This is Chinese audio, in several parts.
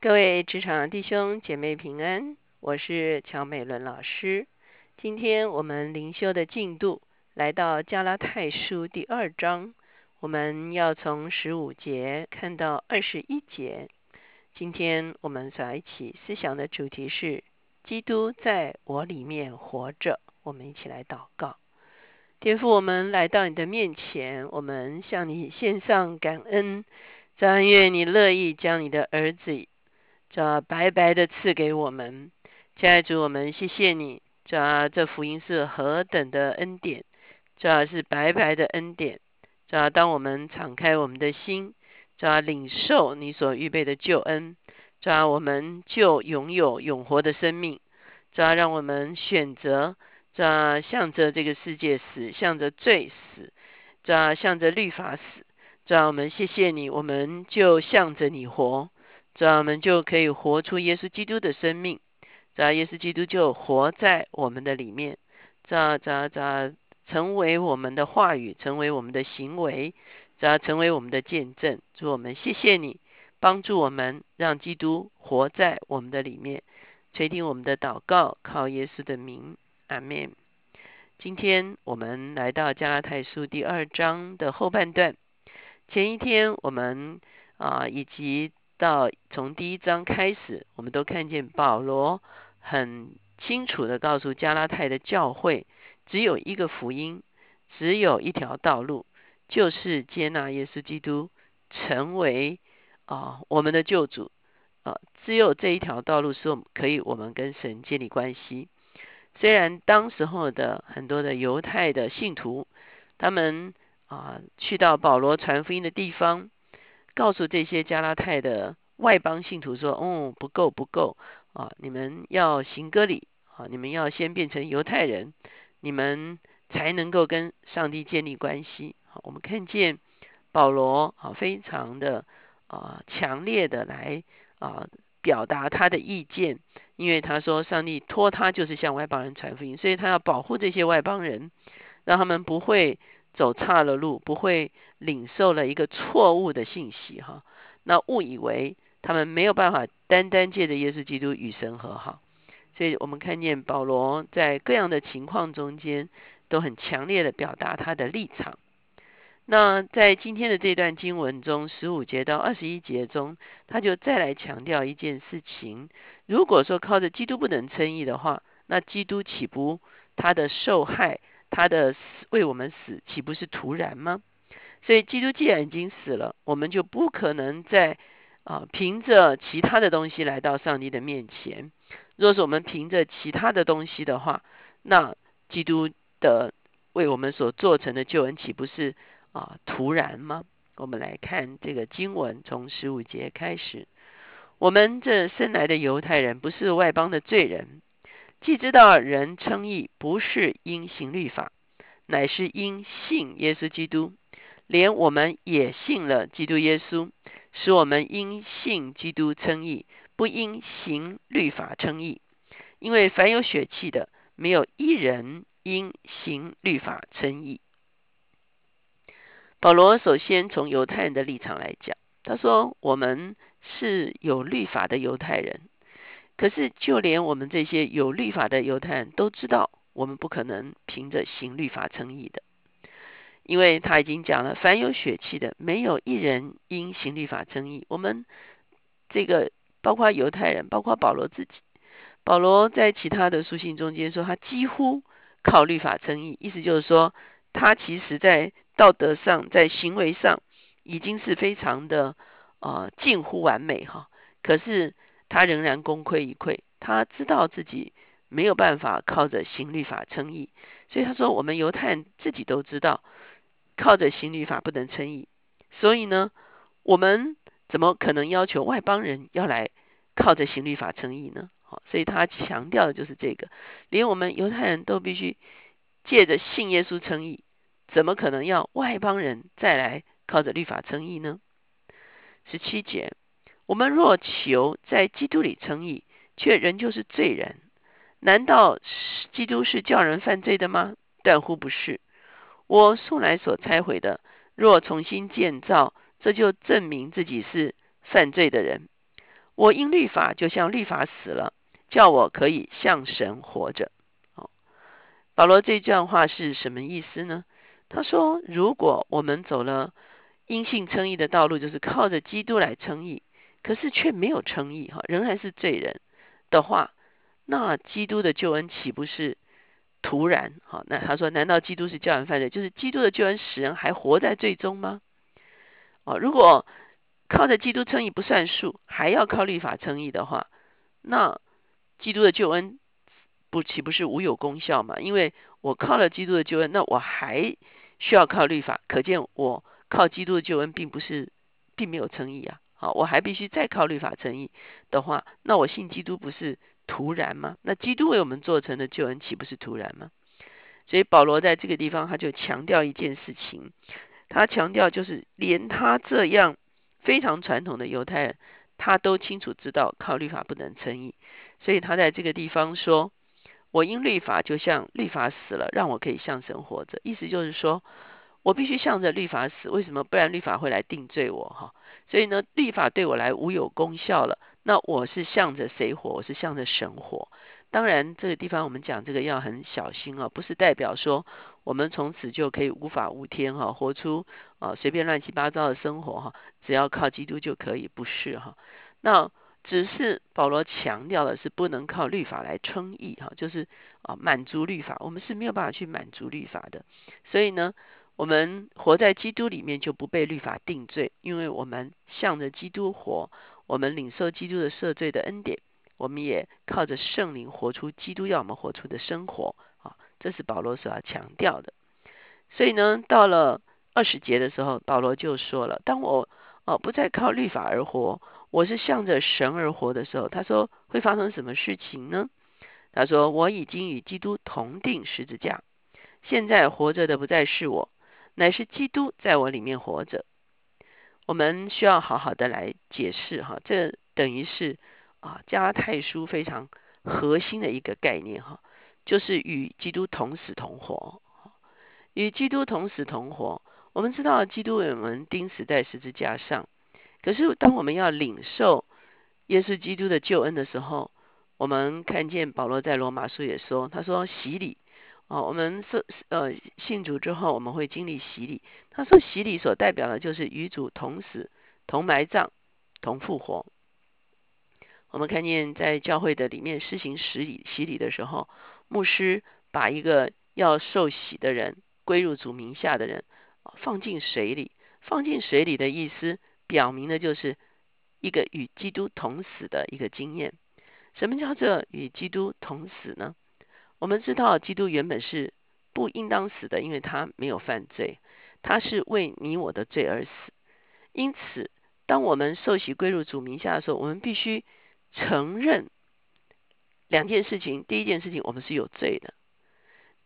各位职场弟兄姐妹平安，我是乔美伦老师。今天我们灵修的进度来到加拉太书第二章，我们要从十五节看到二十一节。今天我们所一起思想的主题是基督在我里面活着。我们一起来祷告，天父，我们来到你的面前，我们向你献上感恩。但愿你乐意将你的儿子。这白白的赐给我们，亲爱的主，我们谢谢你。这这福音是何等的恩典，这是白白的恩典。这当我们敞开我们的心，这领受你所预备的救恩，这我们就拥有永活的生命。这让我们选择这向着这个世界死，向着罪死，这向着律法死。这我们谢谢你，我们就向着你活。这样我们就可以活出耶稣基督的生命，这样耶稣基督就活在我们的里面，这样这样这样成为我们的话语，成为我们的行为，这样成为我们的见证。祝我们谢谢你帮助我们，让基督活在我们的里面，垂听我们的祷告，靠耶稣的名，阿门。今天我们来到加拉太书第二章的后半段，前一天我们啊以及。到从第一章开始，我们都看见保罗很清楚的告诉加拉太的教会，只有一个福音，只有一条道路，就是接纳耶稣基督成为啊我们的救主啊，只有这一条道路是我们可以我们跟神建立关系。虽然当时候的很多的犹太的信徒，他们啊去到保罗传福音的地方。告诉这些加拉太的外邦信徒说：“哦，不够，不够啊！你们要行割礼啊！你们要先变成犹太人，你们才能够跟上帝建立关系。”好，我们看见保罗啊，非常的啊强烈的来啊表达他的意见，因为他说上帝托他就是向外邦人传福音，所以他要保护这些外邦人，让他们不会。走差了路，不会领受了一个错误的信息哈，那误以为他们没有办法单单借着耶稣基督与神和好，所以我们看见保罗在各样的情况中间都很强烈的表达他的立场。那在今天的这段经文中，十五节到二十一节中，他就再来强调一件事情：如果说靠着基督不能称义的话，那基督岂不他的受害？他的死为我们死，岂不是徒然吗？所以基督既然已经死了，我们就不可能再啊凭着其他的东西来到上帝的面前。若是我们凭着其他的东西的话，那基督的为我们所做成的救恩，岂不是啊徒然吗？我们来看这个经文，从十五节开始。我们这生来的犹太人，不是外邦的罪人。既知道人称义不是因行律法，乃是因信耶稣基督，连我们也信了基督耶稣，使我们因信基督称义，不因行律法称义。因为凡有血气的，没有一人因行律法称义。保罗首先从犹太人的立场来讲，他说：“我们是有律法的犹太人。”可是，就连我们这些有律法的犹太人都知道，我们不可能凭着行律法称义的，因为他已经讲了，凡有血气的，没有一人因行律法称义。我们这个包括犹太人，包括保罗自己，保罗在其他的书信中间说，他几乎靠律法称义，意思就是说，他其实在道德上，在行为上已经是非常的啊近乎完美哈。可是。他仍然功亏一篑，他知道自己没有办法靠着行律法称义，所以他说：“我们犹太人自己都知道，靠着行律法不能称义，所以呢，我们怎么可能要求外邦人要来靠着行律法称义呢？”好，所以他强调的就是这个，连我们犹太人都必须借着信耶稣称义，怎么可能要外邦人再来靠着律法称义呢？十七节。我们若求在基督里称义，却仍旧是罪人，难道基督是叫人犯罪的吗？断乎不是。我素来所拆毁的，若重新建造，这就证明自己是犯罪的人。我因律法就像律法死了，叫我可以向神活着。哦，保罗这段话是什么意思呢？他说，如果我们走了因信称义的道路，就是靠着基督来称义，可是却没有称义，哈，仍然是罪人的话，那基督的救恩岂不是突然？哈，那他说，难道基督是叫人犯罪？就是基督的救恩使人还活在罪中吗？哦，如果靠着基督称义不算数，还要靠律法称义的话，那基督的救恩不岂不是无有功效吗？因为我靠了基督的救恩，那我还需要靠律法，可见我靠基督的救恩并不是并没有称义啊。好，我还必须再靠律法称义的话，那我信基督不是徒然吗？那基督为我们做成的救恩岂不是徒然吗？所以保罗在这个地方他就强调一件事情。他强调，就是连他这样非常传统的犹太人，他都清楚知道靠律法不能称义，所以他在这个地方说：“我因律法就像律法死了，让我可以向神活着。”意思就是说，我必须向着律法死。为什么？不然律法会来定罪我哈。所以呢，律法对我来无有功效了。那我是向着谁活？我是向着神活。当然，这个地方我们讲这个要很小心啊，不是代表说我们从此就可以无法无天哈，活出啊随便乱七八糟的生活哈，只要靠基督就可以，不是哈。那只是保罗强调的是不能靠律法来称义哈，就是啊满足律法，我们是没有办法去满足律法的。所以呢，我们活在基督里面就不被律法定罪，因为我们向着基督活，我们领受基督的赦罪的恩典。我们也靠着圣灵活出基督要我们活出的生活啊，这是保罗所要强调的。所以呢，到了二十节的时候，保罗就说了：“当我哦不再靠律法而活，我是向着神而活的时候，他说会发生什么事情呢？他说我已经与基督同定十字架，现在活着的不再是我，乃是基督在我里面活着。我们需要好好的来解释哈，这等于是。”啊，加拉太书非常核心的一个概念哈，就是与基督同死同活。与基督同死同活，我们知道基督为我们钉死在十字架上。可是当我们要领受耶稣基督的救恩的时候，我们看见保罗在罗马书也说，他说洗礼哦，我们是呃信主之后，我们会经历洗礼。他说洗礼所代表的就是与主同死、同埋葬、同复活。我们看见在教会的里面施行洗礼洗礼的时候，牧师把一个要受洗的人归入主名下的人放进水里，放进水里的意思，表明的就是一个与基督同死的一个经验。什么叫做与基督同死呢？我们知道基督原本是不应当死的，因为他没有犯罪，他是为你我的罪而死。因此，当我们受洗归入主名下的时候，我们必须。承认两件事情，第一件事情，我们是有罪的；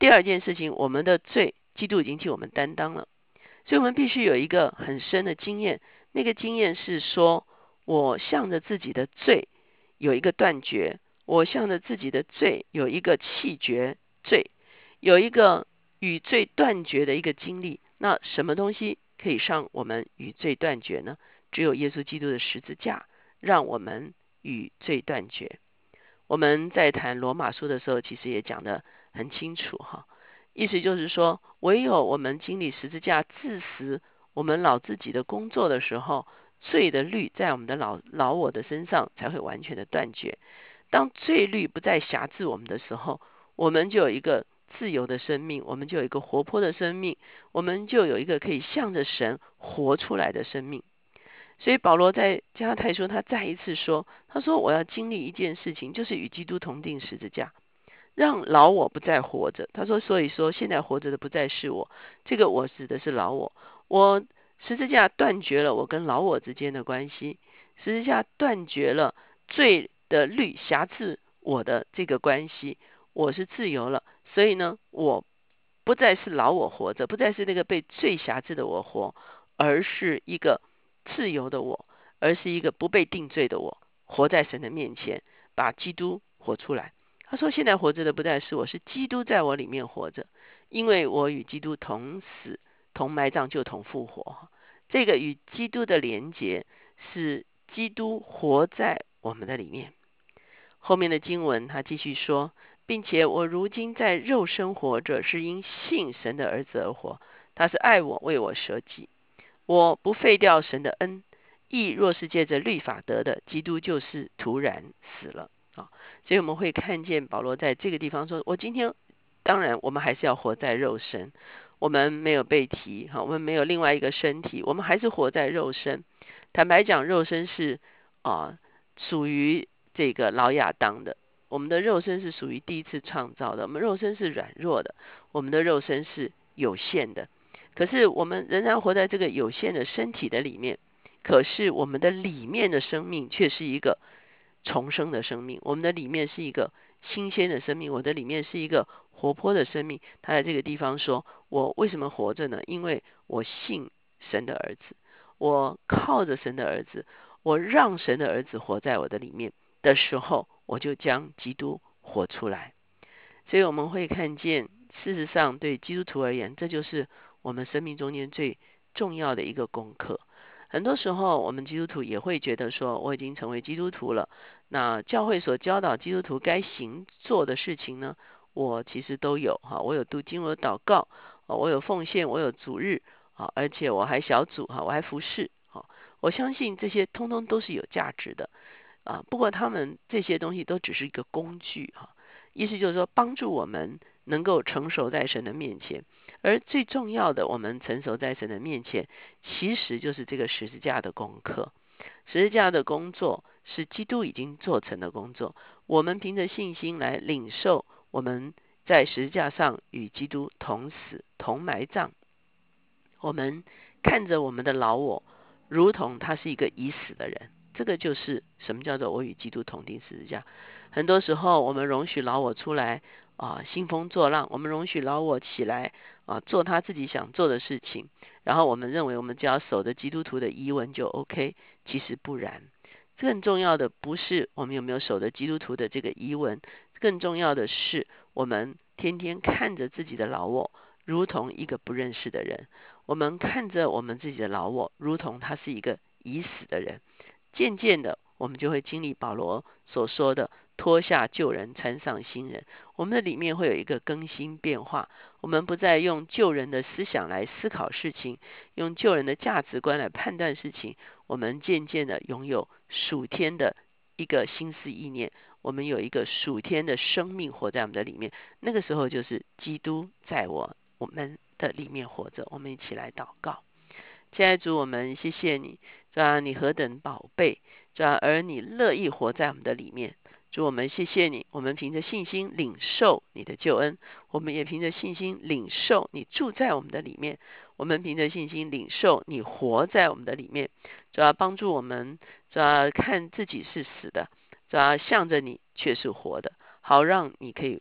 第二件事情，我们的罪，基督已经替我们担当了。所以，我们必须有一个很深的经验。那个经验是说，我向着自己的罪有一个断绝，我向着自己的罪有一个弃绝罪，有一个与罪断绝的一个经历。那什么东西可以让我们与罪断绝呢？只有耶稣基督的十字架，让我们。与罪断绝。我们在谈罗马书的时候，其实也讲得很清楚哈。意思就是说，唯有我们经历十字架致死我们老自己的工作的时候，罪的律在我们的老老我的身上才会完全的断绝。当罪律不再辖制我们的时候，我们就有一个自由的生命，我们就有一个活泼的生命，我们就有一个可以向着神活出来的生命。所以保罗在加拉太书，他再一次说：“他说我要经历一件事情，就是与基督同定十字架，让老我不再活着。”他说：“所以说现在活着的不再是我，这个我指的是老我。我十字架断绝了我跟老我之间的关系，十字架断绝了罪的律辖制我的这个关系，我是自由了。所以呢，我不再是老我活着，不再是那个被罪辖制的我活，而是一个。”自由的我，而是一个不被定罪的我，活在神的面前，把基督活出来。他说：“现在活着的不再是我，是基督在我里面活着，因为我与基督同死、同埋葬，就同复活。这个与基督的连结，是基督活在我们的里面。后面的经文他继续说，并且我如今在肉身活着，是因信神的儿子而活。他是爱我，为我舍己。我不废掉神的恩。义若是借着律法得的，基督就是突然死了啊！所以我们会看见保罗在这个地方说：“我今天当然，我们还是要活在肉身，我们没有被提哈，我们没有另外一个身体，我们还是活在肉身。坦白讲，肉身是啊，属于这个老亚当的。我们的肉身是属于第一次创造的，我们肉身是软弱的，我们的肉身是有限的。可是我们仍然活在这个有限的身体的里面。”可是我们的里面的生命却是一个重生的生命，我们的里面是一个新鲜的生命，我的里面是一个活泼的生命。他在这个地方说：“我为什么活着呢？因为我信神的儿子，我靠着神的儿子，我让神的儿子活在我的里面的时候，我就将基督活出来。所以我们会看见，事实上对基督徒而言，这就是我们生命中间最重要的一个功课。”很多时候，我们基督徒也会觉得说，我已经成为基督徒了。那教会所教导基督徒该行做的事情呢，我其实都有哈。我有读经，我有祷告，我有奉献，我有主日啊，而且我还小组哈，我还服侍啊。我相信这些通通都是有价值的啊。不过他们这些东西都只是一个工具哈，意思就是说帮助我们能够成熟在神的面前。而最重要的，我们成熟在神的面前，其实就是这个十字架的功课。十字架的工作是基督已经做成的工作。我们凭着信心来领受，我们在十字架上与基督同死同埋葬。我们看着我们的老我，如同他是一个已死的人。这个就是什么叫做我与基督同钉十字架。很多时候，我们容许老我出来。啊，兴风作浪，我们容许老我起来啊，做他自己想做的事情。然后我们认为，我们只要守着基督徒的遗文就 OK。其实不然，更重要的不是我们有没有守着基督徒的这个遗文，更重要的是我们天天看着自己的老我，如同一个不认识的人。我们看着我们自己的老我，如同他是一个已死的人。渐渐的，我们就会经历保罗所说的。脱下旧人，穿上新人。我们的里面会有一个更新变化。我们不再用旧人的思想来思考事情，用旧人的价值观来判断事情。我们渐渐的拥有属天的一个心思意念。我们有一个属天的生命活在我们的里面。那个时候就是基督在我我们的里面活着。我们一起来祷告，亲爱的主，我们谢谢你，主啊，你何等宝贝，主啊，而你乐意活在我们的里面。主我们谢谢你，我们凭着信心领受你的救恩，我们也凭着信心领受你住在我们的里面，我们凭着信心领受你活在我们的里面，主要帮助我们，主要看自己是死的，主要向着你却是活的，好让你可以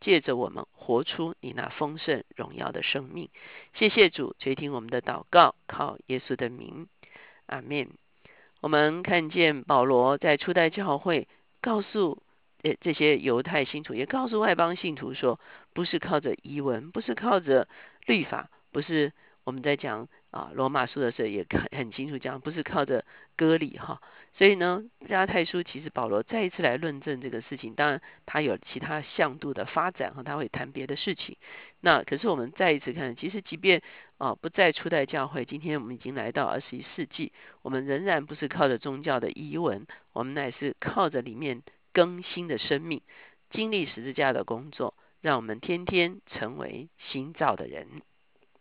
借着我们活出你那丰盛荣耀的生命。谢谢主垂听我们的祷告，靠耶稣的名，阿门。我们看见保罗在初代教会。告诉呃这些犹太信徒，也告诉外邦信徒说，不是靠着遗文，不是靠着律法，不是我们在讲啊罗马书的时候也很很清楚讲，不是靠着割礼哈。所以呢，加太书其实保罗再一次来论证这个事情，当然他有其他向度的发展和他会谈别的事情。那可是我们再一次看，其实即便啊不再初代教会，今天我们已经来到二十一世纪，我们仍然不是靠着宗教的遗文，我们乃是靠着里面更新的生命，经历十字架的工作，让我们天天成为新造的人。